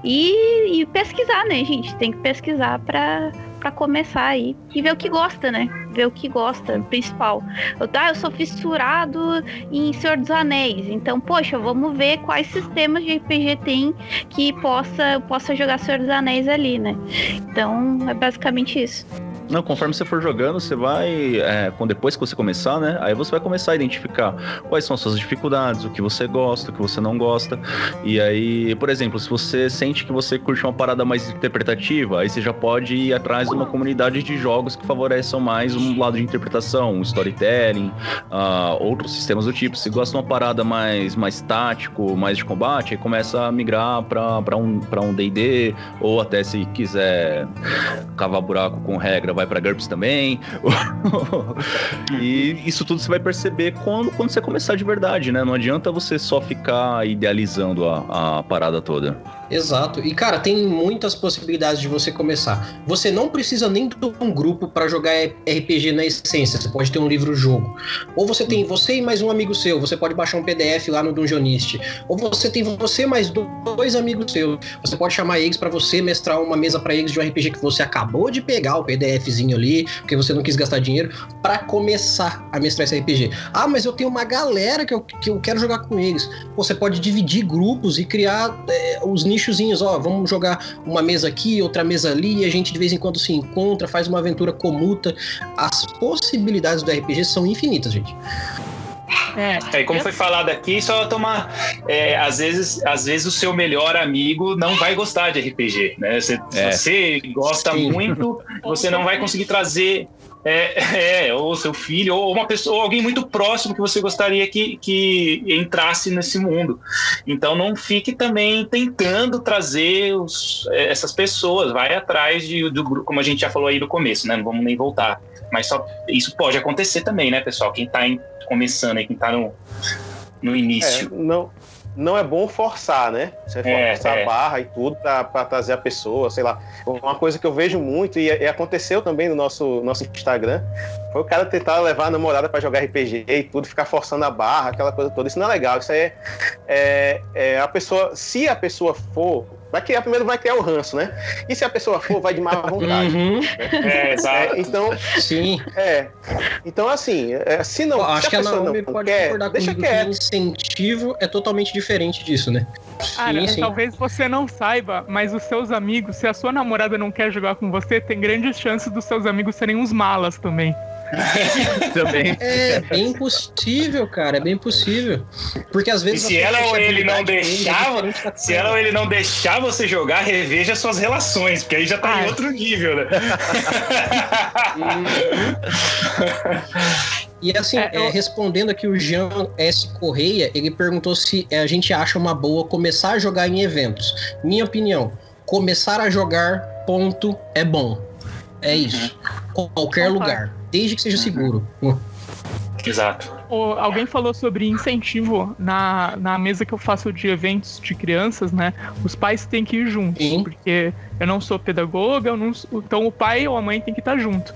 E, e pesquisar, né, gente? Tem que pesquisar para para começar aí e ver o que gosta, né? Ver o que gosta, principal. Eu, tá, eu sou fissurado em Senhor dos Anéis, então, poxa, vamos ver quais sistemas de RPG tem que possa, possa jogar Senhor dos Anéis ali, né? Então, é basicamente isso. Não, conforme você for jogando, você vai. É, depois que você começar, né? Aí você vai começar a identificar quais são as suas dificuldades, o que você gosta, o que você não gosta. E aí, por exemplo, se você sente que você curte uma parada mais interpretativa, aí você já pode ir atrás de uma comunidade de jogos que favoreçam mais um lado de interpretação, um storytelling, uh, outros sistemas do tipo. Se gosta de uma parada mais, mais tático, mais de combate, aí começa a migrar para um para um D&D, ou até se quiser cavar buraco com regra, vai para GURPS também. e isso tudo você vai perceber quando, quando você começar de verdade, né? Não adianta você só ficar idealizando a, a parada toda. Exato. E cara, tem muitas possibilidades de você começar. Você não precisa nem de um grupo para jogar RPG na essência. Você pode ter um livro-jogo. Ou você tem você e mais um amigo seu. Você pode baixar um PDF lá no Dungeonist. Ou você tem você mais dois amigos seus. Você pode chamar eles para você mestrar uma mesa para eles de um RPG que você acabou de pegar o PDFzinho ali, porque você não quis gastar dinheiro, para começar a mestrar esse RPG. Ah, mas eu tenho uma galera que eu, que eu quero jogar com eles. Você pode dividir grupos e criar é, os níveis nichozinhos, ó, vamos jogar uma mesa aqui, outra mesa ali, e a gente de vez em quando se encontra, faz uma aventura comuta. As possibilidades do RPG são infinitas, gente. É, é como foi falado aqui, só tomar. É, às, vezes, às vezes o seu melhor amigo não vai gostar de RPG, né? Você, é. você gosta Sim. muito, você não vai conseguir trazer é, é, ou seu filho, ou uma pessoa, ou alguém muito próximo que você gostaria que, que entrasse nesse mundo. Então não fique também tentando trazer os, é, essas pessoas, vai atrás de, do grupo, como a gente já falou aí no começo, né? Não vamos nem voltar. Mas só isso pode acontecer também, né, pessoal? Quem está começando aí, quem está no, no início. É, não, não é bom forçar, né? Você é, forçar é. a barra e tudo para trazer a pessoa, sei lá. Uma coisa que eu vejo muito, e, e, aconteceu também no nosso, nosso Instagram, foi o cara tentar levar a namorada para jogar RPG e tudo, ficar forçando a barra, aquela coisa toda. Isso não é legal. Isso aí é, é, é a pessoa. Se a pessoa for Vai criar, primeiro vai criar o ranço, né? E se a pessoa for, vai de má vontade. Uhum. É, exato. É, então, sim. É. Então, assim, é, se não. acho se que a Naomi não pode quer, concordar deixa comigo quieto. que incentivo é totalmente diferente disso, né? Cara, sim, sim. talvez você não saiba, mas os seus amigos, se a sua namorada não quer jogar com você, tem grandes chances dos seus amigos serem uns malas também. Também. É bem possível, cara, é bem possível. Porque às vezes. E se ela ou ele não deixar, é se ela ou ele não deixar você jogar, reveja suas relações, porque aí já tá ah. em outro nível, né? E assim, é, eu... é, respondendo aqui o Jean S. Correia, ele perguntou se a gente acha uma boa começar a jogar em eventos. Minha opinião, começar a jogar, ponto, é bom. É isso. Uhum. Qualquer lugar desde que seja uhum. seguro. Exato. alguém falou sobre incentivo na, na mesa que eu faço de eventos de crianças, né? Os pais têm que ir juntos, Sim. porque eu não sou pedagoga, não, então o pai ou a mãe tem que estar junto.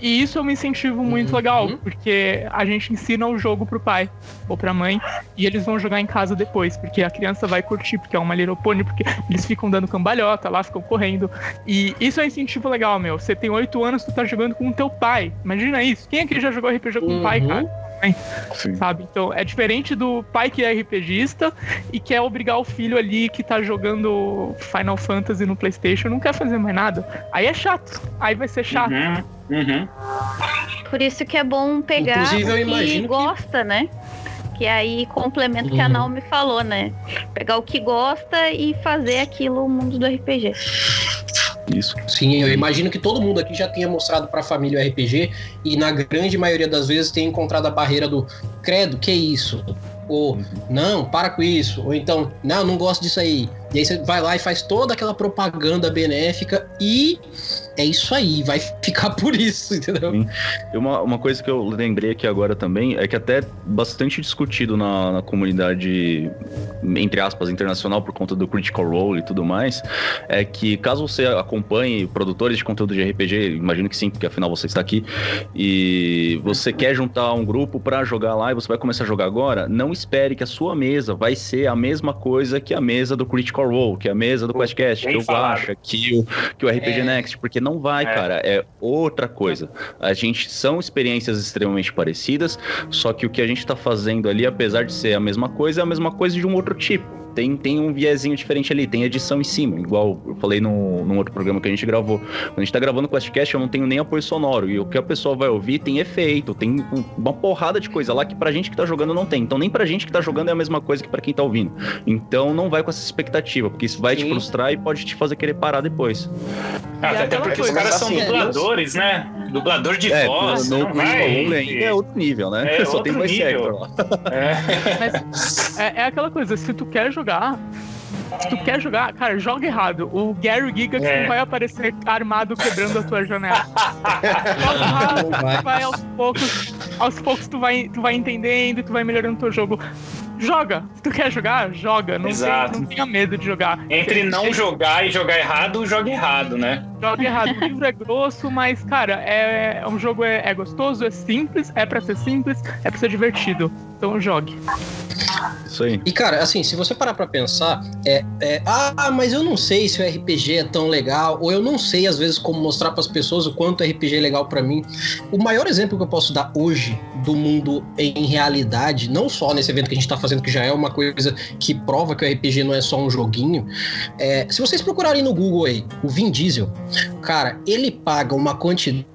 E isso é um incentivo muito uhum. legal, porque a gente ensina o jogo pro pai ou pra mãe e eles vão jogar em casa depois, porque a criança vai curtir, porque é uma Little Pony, porque eles ficam dando cambalhota lá, ficam correndo. E isso é um incentivo legal, meu. Você tem oito anos, tu tá jogando com o teu pai. Imagina isso. Quem aqui já jogou RPG com o pai, uhum. Sim. Sabe? Então é diferente do pai que é RPGista e quer obrigar o filho ali que tá jogando Final Fantasy no PlayStation não quer fazer mais nada. Aí é chato. Aí vai ser chato. Uhum. Uhum. Por isso que é bom pegar Inclusive, o que gosta, que... né? Que aí complementa o que a Uhum. Naomi falou, né? Pegar o que gosta e fazer aquilo o mundo do RPG. Isso. Sim, eu imagino que todo mundo aqui já tenha mostrado pra família o RPG e na grande maioria das vezes tenha encontrado a barreira do credo, que isso? Ou não, para com isso. Ou então, não, não gosto disso aí. E aí você vai lá e faz toda aquela propaganda benéfica e é isso aí, vai ficar por isso, entendeu? Sim. E uma, uma coisa que eu lembrei aqui agora também é que até bastante discutido na, na comunidade, entre aspas, internacional por conta do Critical Role e tudo mais, é que caso você acompanhe produtores de conteúdo de RPG, imagino que sim, porque afinal você está aqui, e você quer juntar um grupo para jogar lá e você vai começar a jogar agora, não espere que a sua mesa vai ser a mesma coisa que a mesa do Critical Role, que a mesa do QuestCast, que o. Guacha, que o, que o RPG É. Next, porque não vai, É. cara, é outra coisa. A gente são experiências extremamente parecidas, só que o que a gente tá fazendo ali, apesar de ser a mesma coisa, é a mesma coisa de um outro tipo. Tem, tem um viezinho diferente ali, tem edição em cima, igual eu falei no, num outro programa que a gente gravou. Quando a gente tá gravando o QuestCast, eu não tenho nem apoio sonoro. E o que a pessoa vai ouvir tem efeito, tem um- uma porrada de coisa lá que pra gente que tá jogando não tem. Então nem pra gente que tá jogando é a mesma coisa que pra quem tá ouvindo. Então não vai com essa expectativa, porque isso vai te Sim. frustrar e pode te fazer querer parar depois. Ah, até aquela porque os caras são assim, é, dubladores, né? Dublador de É, voz. no não vai... Ainda é outro nível, né? É Só tem voice nível. lá. É. Mas é, é aquela coisa, se tu quer jogar. Se tu quer jogar, cara, joga errado. O Gary Giga É. não vai aparecer armado quebrando a tua janela. Joga vai. aos poucos, aos poucos tu vai, tu vai entendendo, tu vai melhorando teu jogo. Joga. Se tu quer jogar, joga. Não, Exato. tem, não tenha medo de jogar. Entre não jogar e jogar errado, joga errado, né? Joga errado. O livro é grosso, mas, cara, é, é um jogo é, é gostoso, é simples, é pra ser simples, é pra ser divertido. Então jogue. Isso aí. E cara, assim, se você parar pra pensar, é, é, ah, mas eu não sei se o RPG é tão legal, ou eu não sei às vezes como mostrar pras pessoas o quanto o RPG é legal pra mim. O maior exemplo que eu posso dar hoje do mundo em realidade, não só nesse evento que a gente tá fazendo, que já é uma coisa que prova que o RPG não é só um joguinho, é, se vocês procurarem no Google aí, o Vin Diesel, cara, ele paga uma quantidade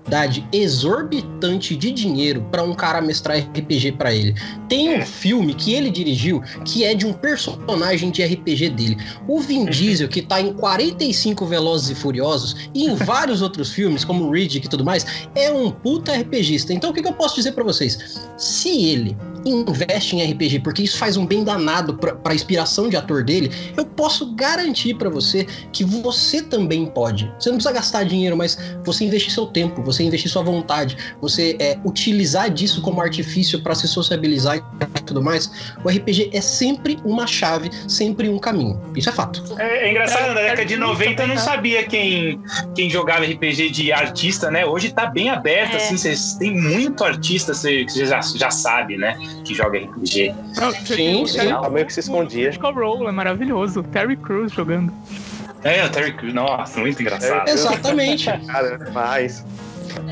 exorbitante de dinheiro pra um cara mestrar RPG pra ele. Tem um filme que ele dirigiu que é de um personagem de RPG dele. O Vin Diesel, que tá em 45 Velozes e Furiosos e em vários outros filmes, como Riddick e tudo mais, é um puta RPGista. Então o que, que eu posso dizer pra vocês? Se ele investe em RPG, porque isso faz um bem danado pra, pra inspiração de ator dele, eu posso garantir pra você que você também pode. Você não precisa gastar dinheiro, mas você investir seu tempo, você investir sua vontade, você é, utilizar disso como artifício pra se sociabilizar e tudo mais. O RPG é sempre uma chave, sempre um caminho. Isso é fato. É, é engraçado, na É, década de é 90 eu não sabia quem, quem jogava RPG de artista, né? Hoje tá bem aberto, É. assim, vocês tem muito artista, você você já, já sabe, né? Que joga RPG. Não, Sim, sim. Ah, meio que se escondia. Critical Role é maravilhoso. Terry Crews jogando. É, o Terry Crews, nossa, muito engraçado. Exatamente. Cara, mas.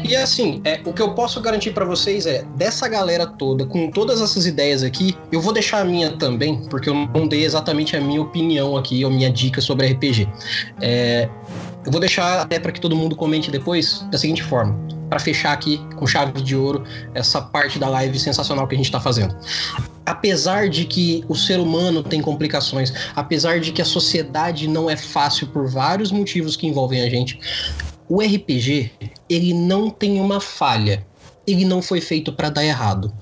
E assim, é, o que eu posso garantir pra vocês é, dessa galera toda, com todas essas ideias aqui, eu vou deixar a minha também, porque eu não dei exatamente a minha opinião aqui, ou minha dica sobre RPG. É, eu vou deixar até para que todo mundo comente depois da seguinte forma, para fechar aqui com chave de ouro essa parte da live sensacional que a gente tá fazendo. Apesar de que o ser humano tem complicações, apesar de que a sociedade não é fácil por vários motivos que envolvem a gente, o RPG, ele não tem uma falha. Ele não foi feito para dar errado.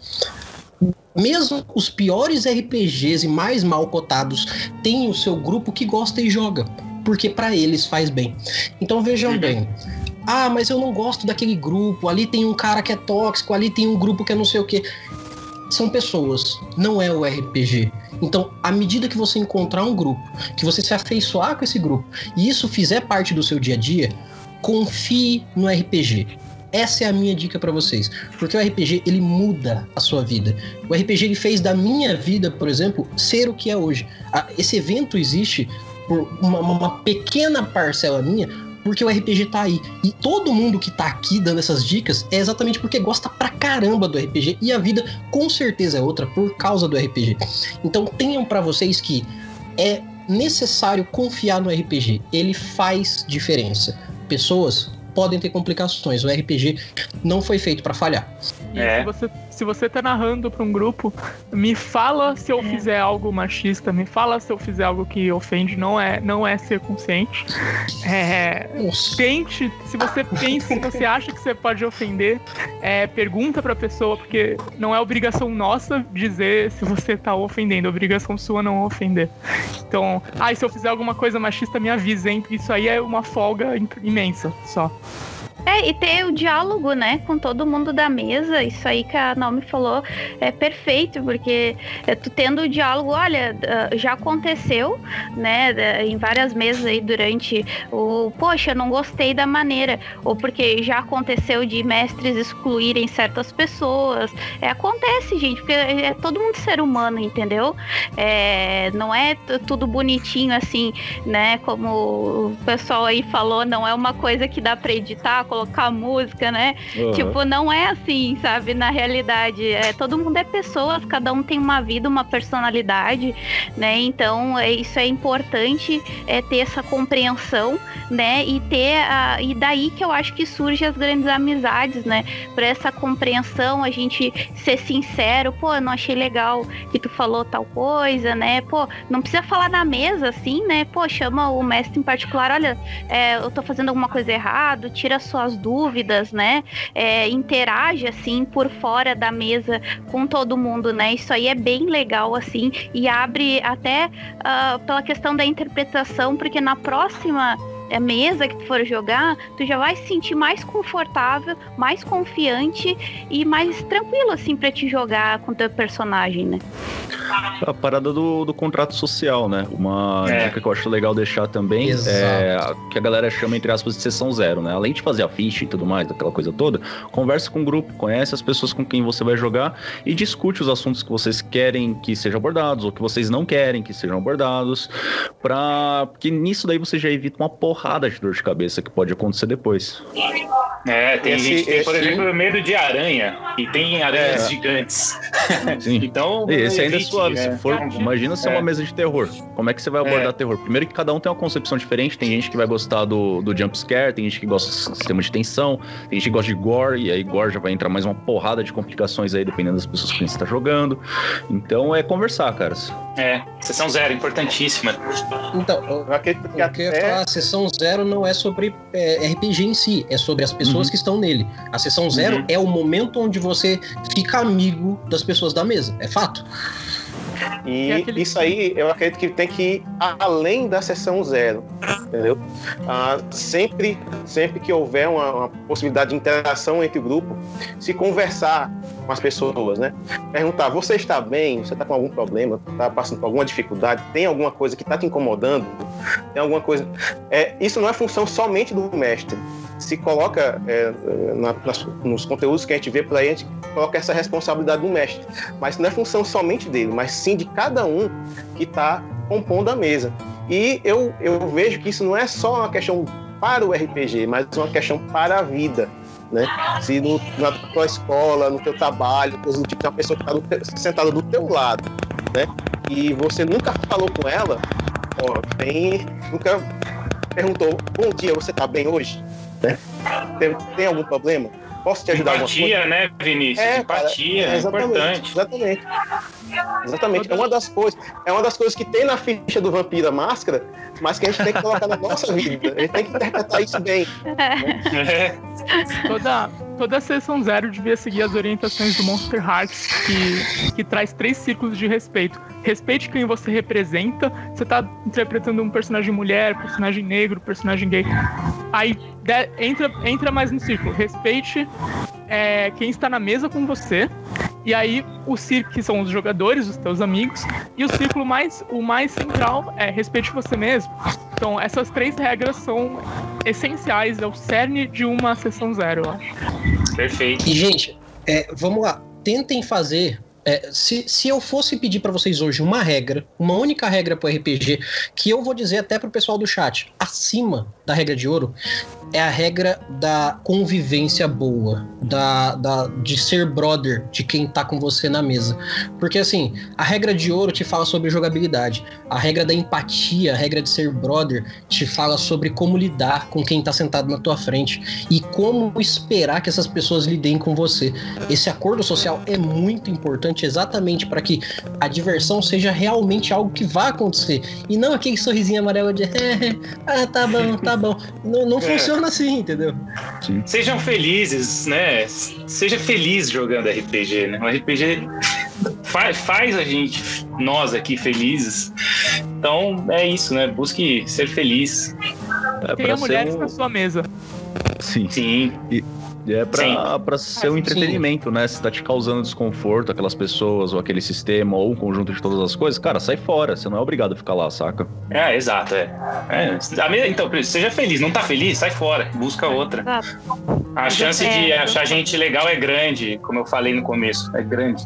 Mesmo os piores RPGs e mais mal cotados têm o seu grupo que gosta e joga, porque para eles faz bem. Então vejam Uhum. bem. Ah, mas eu não gosto daquele grupo. Ali tem um cara que é tóxico, ali tem um grupo que é não sei o quê. São pessoas, não é o RPG. Então, à medida que você encontrar um grupo, que você se afeiçoar com esse grupo, e isso fizer parte do seu dia a dia, confie no RPG. Essa é a minha dica pra vocês, porque o RPG ele muda a sua vida. O RPG ele fez da minha vida, por exemplo, ser o que é hoje. Esse evento existe por uma, uma pequena parcela minha, porque o RPG tá aí. E todo mundo que tá aqui dando essas dicas é exatamente porque gosta pra caramba do RPG e a vida com certeza é outra por causa do RPG. Então tenham pra vocês que é necessário confiar no RPG. Ele faz diferença. Pessoas podem ter complicações. O RPG não foi feito pra falhar. E É. se, você, se você tá narrando pra um grupo, me fala se eu fizer algo machista, me fala se eu fizer algo que ofende, não é, não é ser consciente. É, tente, se você pensa, se você acha que você pode ofender, é, pergunta pra pessoa, porque não é obrigação nossa dizer se você tá ofendendo, é obrigação sua não ofender. Então, ah, se eu fizer alguma coisa machista, me avisem. Isso aí é uma folga im- imensa, só. É, e ter o diálogo, né, com todo mundo da mesa, isso aí que a Naomi falou é perfeito, porque é, tu tendo o diálogo, olha, já aconteceu, né, em várias mesas aí durante o, poxa, não gostei da maneira, ou porque já aconteceu de mestres excluírem certas pessoas, é, acontece, gente, porque é todo mundo ser humano, entendeu? É, não é tudo bonitinho assim, né, como o pessoal aí falou, não é uma coisa que dá pra editar, colocar música, né? Aham. Tipo, não é assim, sabe? Na realidade, é, todo mundo é pessoas, cada um tem uma vida, uma personalidade, né? Então, é, isso é importante, é ter essa compreensão, né? E ter a, e daí que eu acho que surgem as grandes amizades, né? Por essa compreensão, a gente ser sincero, pô, eu não achei legal que tu falou tal coisa, né? Pô, não precisa falar na mesa assim, né? Pô, chama o mestre em particular, olha, é, eu tô fazendo alguma coisa errado, tira suas dúvidas, né? É, interage assim por fora da mesa com todo mundo, né? Isso aí é bem legal assim e abre até ah, pela questão da interpretação, porque na próxima é, mesa que tu for jogar, tu já vai se sentir mais confortável, mais confiante e mais tranquilo assim pra te jogar com teu personagem, né? A parada do, do contrato social, né? Uma É. dica que eu acho legal deixar também Exato. é a- que a galera chama, entre aspas, de sessão zero, né? Além de fazer a ficha e tudo mais, aquela coisa toda, conversa com o grupo, conhece as pessoas com quem você vai jogar e discute os assuntos que vocês querem que sejam abordados ou que vocês não querem que sejam abordados, pra que nisso daí você já evita uma porrada de dor de cabeça que pode acontecer depois. É, tem Esse- gente que tem, por esse- exemplo, medo de aranha. E tem aranhas É. gigantes. Sim. Então. E Esse ainda é suave. né? Se for, imagina se é uma É. mesa de terror. Como é que você vai abordar É. terror? Primeiro que cada um tem uma concepção diferente. Tem gente que vai gostar do, do jump scare, tem gente que gosta do sistema de tensão, tem gente que gosta de gore, e aí gore já vai entrar mais uma porrada de complicações aí, dependendo das pessoas com quem você tá jogando. Então é conversar, caras. É, sessão zero, importantíssima. Então, eu- Eu que que eu ia até falar, a sessão zero não é sobre é, RPG em si, é sobre as pessoas Uhum. que estão nele. A sessão zero Uhum. é o momento onde você fica amigo das pessoas da mesa, é fato. E É aquele- isso aí eu acredito que tem que ir além da sessão zero, entendeu? Ah, sempre, sempre que houver uma, uma possibilidade de interação entre o grupo, se conversar com as pessoas, né? Perguntar, você está bem? Você está com algum problema? Está passando por alguma dificuldade? Tem alguma coisa que está te incomodando? Tem alguma coisa? É, isso não é função somente do mestre. Se coloca é, na- nas- nos conteúdos que a gente vê por aí, a gente coloca essa responsabilidade do mestre mas não é função somente dele, mas sim de cada um que está compondo a mesa. E eu, eu vejo que isso não é só uma questão para o RPG, mas uma questão para a vida. Né? Se no, na tua escola, no teu trabalho, coisa tipo, tem uma pessoa que está sentada do teu lado, né? E você nunca falou com ela, ó, tem, nunca perguntou, bom dia, você está bem hoje? Né? Tem, tem algum problema? Posso te ajudar? Empatia, né, Vinícius? É, Empatia, cara, é, exatamente, importante. Exatamente. Exatamente. É uma das coisas, é uma das coisas que tem na ficha do Vampira Máscara, mas que a gente tem que colocar na nossa vida. A gente tem que interpretar isso bem. É, Toda, toda sessão zero devia seguir as orientações do Monster Hearts, que, que traz três círculos de respeito. Respeite quem você representa. Você tá interpretando um personagem mulher, personagem negro, personagem gay. Aí de- entra, entra mais no círculo. Respeite é, quem está na mesa com você. E aí o círculo, que são os jogadores, os teus amigos. E o círculo mais, o mais central é respeite você mesmo. Então, essas três regras são essenciais, é o cerne de uma sessão zero, eu acho. perfeito. E, gente, é, vamos lá. Tentem fazer É, se, se eu fosse pedir para vocês hoje uma regra, uma única regra pro RPG, que eu vou dizer até pro pessoal do chat, acima da regra de ouro, é a regra da convivência boa, da, da, de ser brother de quem tá com você na mesa. Porque assim, a regra de ouro te fala sobre jogabilidade, a regra da empatia, a regra de ser brother te fala sobre como lidar com quem tá sentado na tua frente e como esperar que essas pessoas lidem com você. Esse acordo social é muito importante exatamente para que a diversão seja realmente algo que vai acontecer e não aquele sorrisinho amarelo de ah, tá bom, tá bom. Não, não é. funciona assim, entendeu? Sim. Sejam felizes, né? Seja feliz jogando RPG, né? O RPG faz, faz a gente, nós aqui, felizes. Então é isso, né? Busque ser feliz. É Tenha mulheres um... na sua mesa. Sim. Sim. E, é pra, pra ser um entretenimento, né? Se tá te causando desconforto, aquelas pessoas, ou aquele sistema, ou um conjunto de todas as coisas, cara, sai fora. Você não é obrigado a ficar lá, saca? É, exato, é. é. Então, seja feliz. Não tá feliz? Sai fora. Busca outra. A chance de é, achar gente legal é grande, como eu falei no começo. É grande.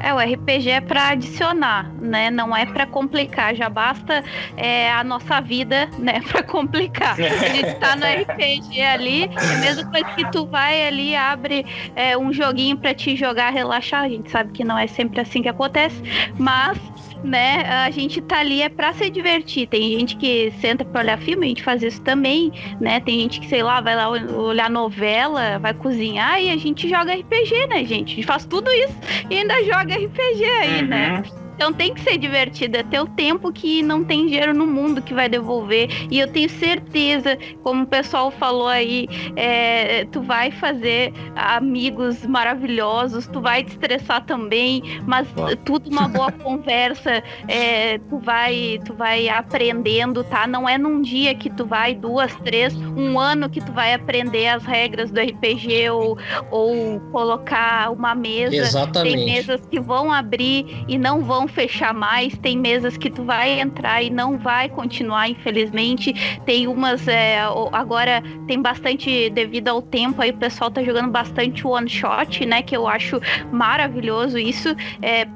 É, o RPG é pra adicionar, né? Não é pra complicar. Já basta é, a nossa vida, né? Pra complicar. A gente tá no RPG ali, é a mesma coisa que tu vai vai ali, abre é, um joguinho para te jogar, relaxar. A gente sabe que não é sempre assim que acontece, mas né? A gente tá ali é pra se divertir. Tem gente que senta pra olhar filme, a gente faz isso também, né? Tem gente que, sei lá, vai lá olhar novela, vai cozinhar e a gente joga RPG, né, gente? A gente faz tudo isso e ainda joga RPG aí, né? uhum. né? Então tem que ser divertido, é teu tempo que não tem dinheiro no mundo que vai devolver. E eu tenho certeza, como o pessoal falou aí, é, tu vai fazer amigos maravilhosos, tu vai te estressar também, mas tudo uma boa conversa, é, tu vai, tu vai aprendendo, tá? Não é num dia que tu vai, duas, três, um ano que tu vai aprender as regras do RPG ou, ou colocar uma mesa. Exatamente. Tem mesas que vão abrir e não vão fechar mais, tem mesas que tu vai entrar e não vai continuar, infelizmente. Tem umas, é, agora tem bastante, devido ao tempo, aí o pessoal tá jogando bastante one shot, né? Que eu acho maravilhoso isso, é,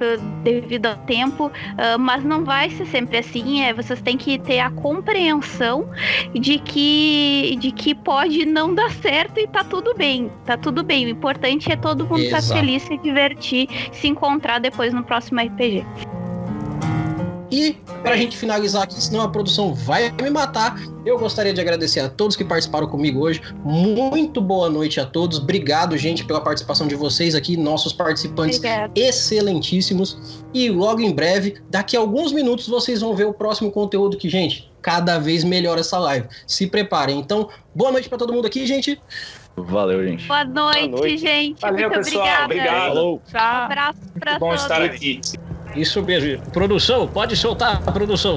devido ao tempo, uh, mas não vai ser sempre assim. É, vocês têm que ter a compreensão de que, de que pode não dar certo e tá tudo bem, tá tudo bem. O importante é todo mundo estar tá feliz, se divertir, se encontrar depois no próximo RPG. E para a gente finalizar aqui, senão a produção vai me matar, eu gostaria de agradecer a todos que participaram comigo hoje. Muito boa noite a todos. Obrigado, gente, pela participação de vocês aqui, nossos participantes Obrigada. excelentíssimos. E logo em breve, daqui a alguns minutos, vocês vão ver o próximo conteúdo que, gente, cada vez melhor essa live. Se preparem. Então, boa noite para todo mundo aqui, gente. Valeu, gente. Boa noite, boa noite. gente. Valeu, Muito pessoal. Obrigada. Obrigado. Tchau. Um abraço para todos. Bom estar aqui. Isso mesmo. Produção, pode soltar a produção.